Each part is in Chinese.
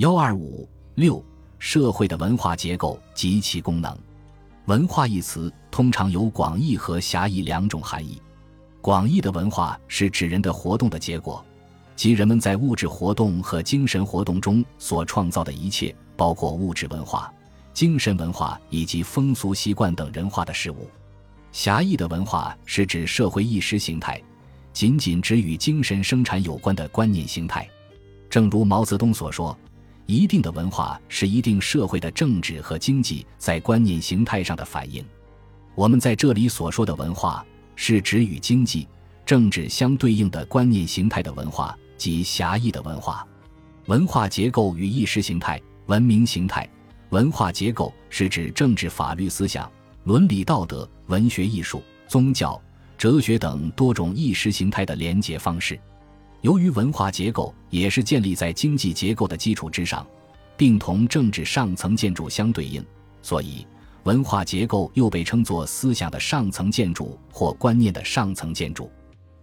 幺二五六社会的文化结构及其功能。文化一词通常有广义和狭义两种含义。广义的文化是指人的活动的结果，即人们在物质活动和精神活动中所创造的一切，包括物质文化、精神文化以及风俗习惯等人化的事物。狭义的文化是指社会意识形态，仅仅指与精神生产有关的观念形态。正如毛泽东所说。一定的文化是一定社会的政治和经济在观念形态上的反映。我们在这里所说的文化，是指与经济、政治相对应的观念形态的文化及狭义的文化。文化结构与意识形态、文明形态。文化结构是指政治、法律、思想、伦理、道德、文学、艺术、宗教、哲学等多种意识形态的连结方式。由于文化结构也是建立在经济结构的基础之上，并同政治上层建筑相对应，所以文化结构又被称作思想的上层建筑或观念的上层建筑。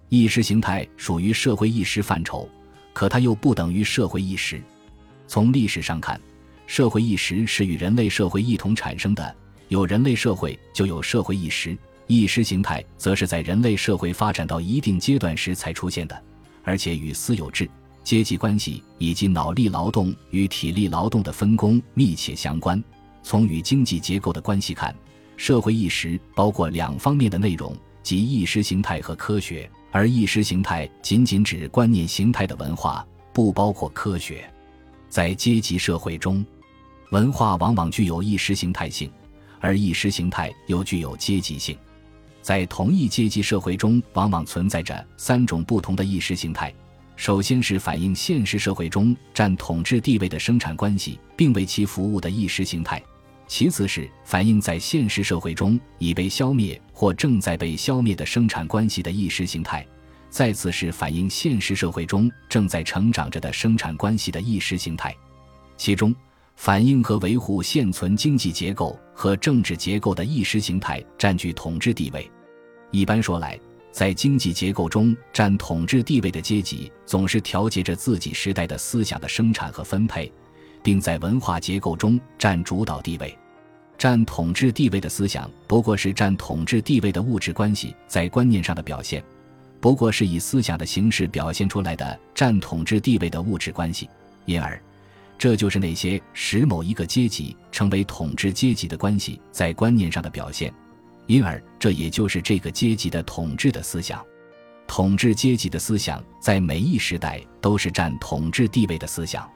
意识形态属于社会意识范畴，可它又不等于社会意识。从历史上看，社会意识是与人类社会一同产生的，有人类社会就有社会意识；意识形态则是在人类社会发展到一定阶段时才出现的。而且与私有制、阶级关系以及脑力劳动与体力劳动的分工密切相关。从与经济结构的关系看，社会意识包括两方面的内容，即意识形态和科学。而意识形态仅仅指观念形态的文化，不包括科学。在阶级社会中，文化往往具有意识形态性，而意识形态又具有阶级性。在同一阶级社会中，往往存在着三种不同的意识形态。首先是反映现实社会中占统治地位的生产关系，并为其服务的意识形态；其次是反映在现实社会中已被消灭或正在被消灭的生产关系的意识形态；再次是反映现实社会中正在成长着的生产关系的意识形态。其中，反映和维护现存经济结构和政治结构的意识形态占据统治地位。一般说来，在经济结构中占统治地位的阶级，总是调节着自己时代的思想的生产和分配，并在文化结构中占主导地位。占统治地位的思想，不过是占统治地位的物质关系在观念上的表现，不过是以思想的形式表现出来的占统治地位的物质关系。因而，这就是那些使某一个阶级成为统治阶级的关系在观念上的表现。因而，这也就是这个阶级的统治的思想。统治阶级的思想在每一时代都是占统治地位的思想。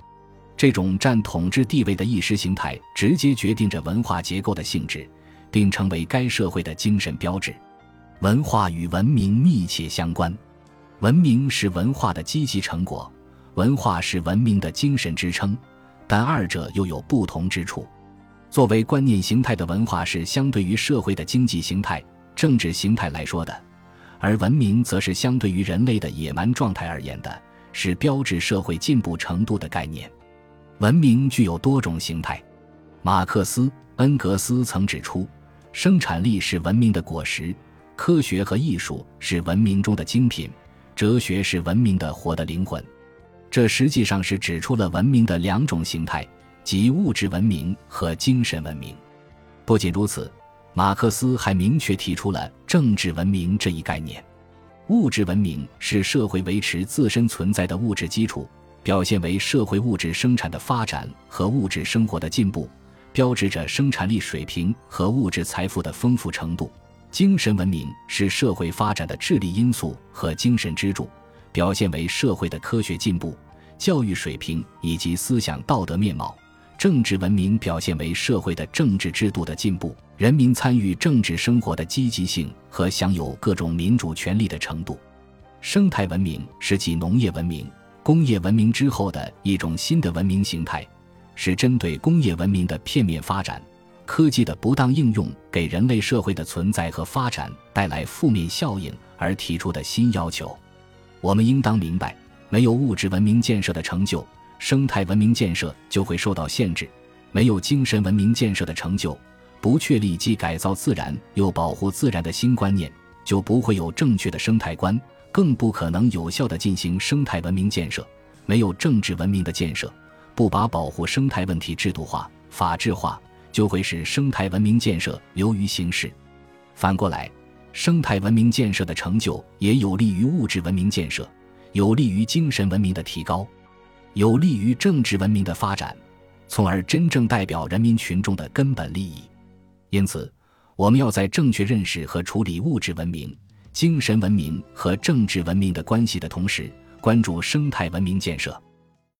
这种占统治地位的意识形态，直接决定着文化结构的性质，并成为该社会的精神标志。文化与文明密切相关，文明是文化的积极成果，文化是文明的精神支撑，但二者又有不同之处。作为观念形态的文化是相对于社会的经济形态、政治形态来说的，而文明则是相对于人类的野蛮状态而言的，是标志社会进步程度的概念。文明具有多种形态。马克思、恩格斯曾指出，生产力是文明的果实，科学和艺术是文明中的精品，哲学是文明的活的灵魂。这实际上是指出了文明的两种形态。即物质文明和精神文明。不仅如此，马克思还明确提出了政治文明这一概念。物质文明是社会维持自身存在的物质基础，表现为社会物质生产的发展和物质生活的进步，标志着生产力水平和物质财富的丰富程度。精神文明是社会发展的智力因素和精神支柱，表现为社会的科学进步、教育水平以及思想道德面貌。政治文明表现为社会的政治制度的进步，人民参与政治生活的积极性和享有各种民主权利的程度。生态文明是继农业文明、工业文明之后的一种新的文明形态，是针对工业文明的片面发展、科技的不当应用给人类社会的存在和发展带来负面效应而提出的新要求。我们应当明白，没有物质文明建设的成就。生态文明建设就会受到限制，没有精神文明建设的成就，不确立既改造自然又保护自然的新观念，就不会有正确的生态观，更不可能有效地进行生态文明建设。没有政治文明的建设，不把保护生态问题制度化、法治化，就会使生态文明建设流于形式。反过来，生态文明建设的成就也有利于物质文明建设，有利于精神文明的提高，有利于政治文明的发展，从而真正代表人民群众的根本利益。因此，我们要在正确认识和处理物质文明、精神文明和政治文明的关系的同时，关注生态文明建设。